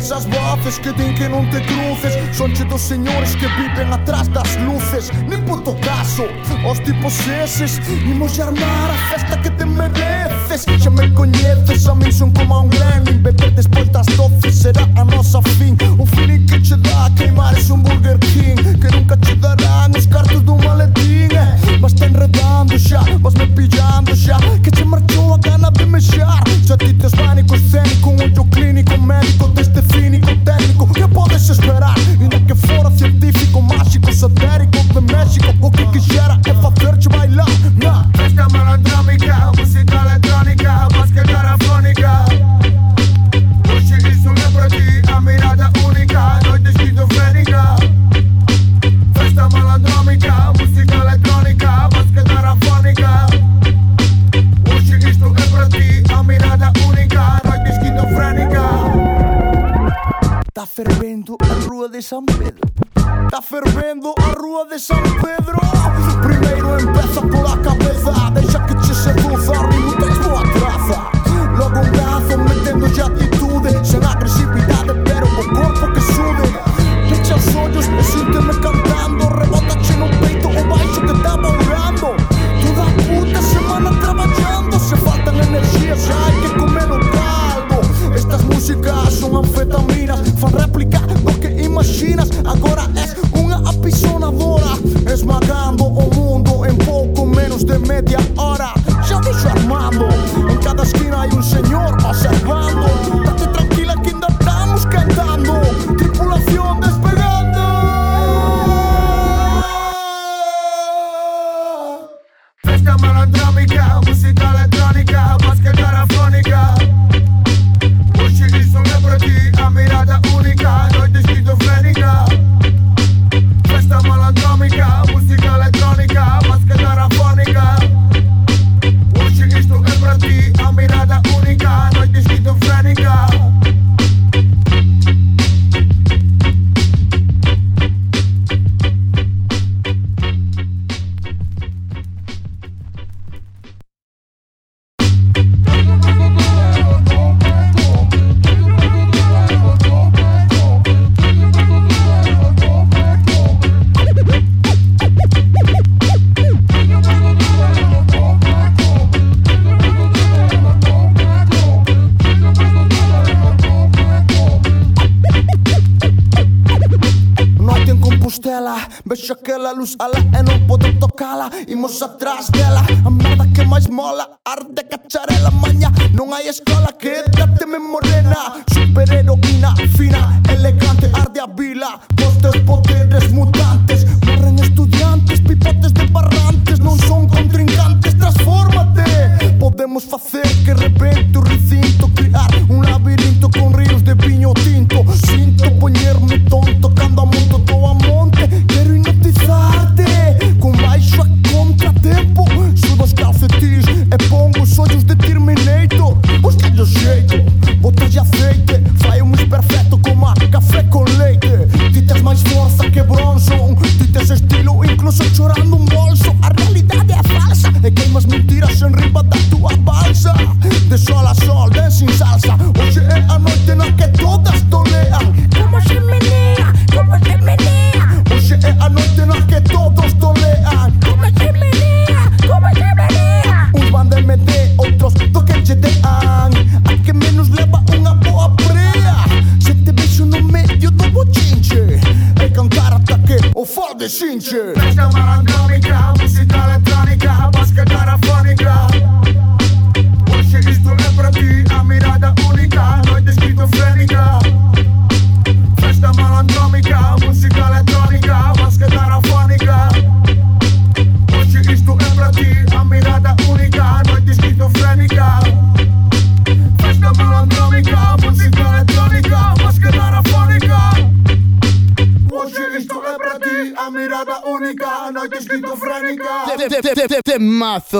Esas voces que din que non te cruces Sonche dos señores que viven atrás das luces. Nin puto caso Os tipos eses. Imos armar a festa que te mereces. Xa me coñeces, a min son como a un Lenin. Beber despois das doce será a nosa fin. O fin mágica que gera é fazer frente bailar na Festa malandrômica, música eletrônica Basquete carafônica Hoje isso é pra ti, a mirada única Noite esquizofrênica. Festa malandrômica, música eletrônica Basquete carafônica Hoje é pra ti, a mirada única Noite esquizofrênica. Tá fervendo a rua de São Pedro. Está fervendo a rúa de San Pedro. Primeiro empeza pola cabeza. Deixa que che seduza Rinutes boa media Vexa aquela luz ala e non podo tocala Imos atrás dela, a merda que máis mola Arde cacharela maña, non hai escola Quédateme morena, superheroína Fina, elegante, arde a vila Postes, poderes, mutantes Morren estudiantes, pipotes de barrantes Non son contrincantes, transfórmate Podemos facer naprawdę szynczy gra, muzyka elektronika, baska a mi rada a mirada única, noite esquizofrénica. Temazo.org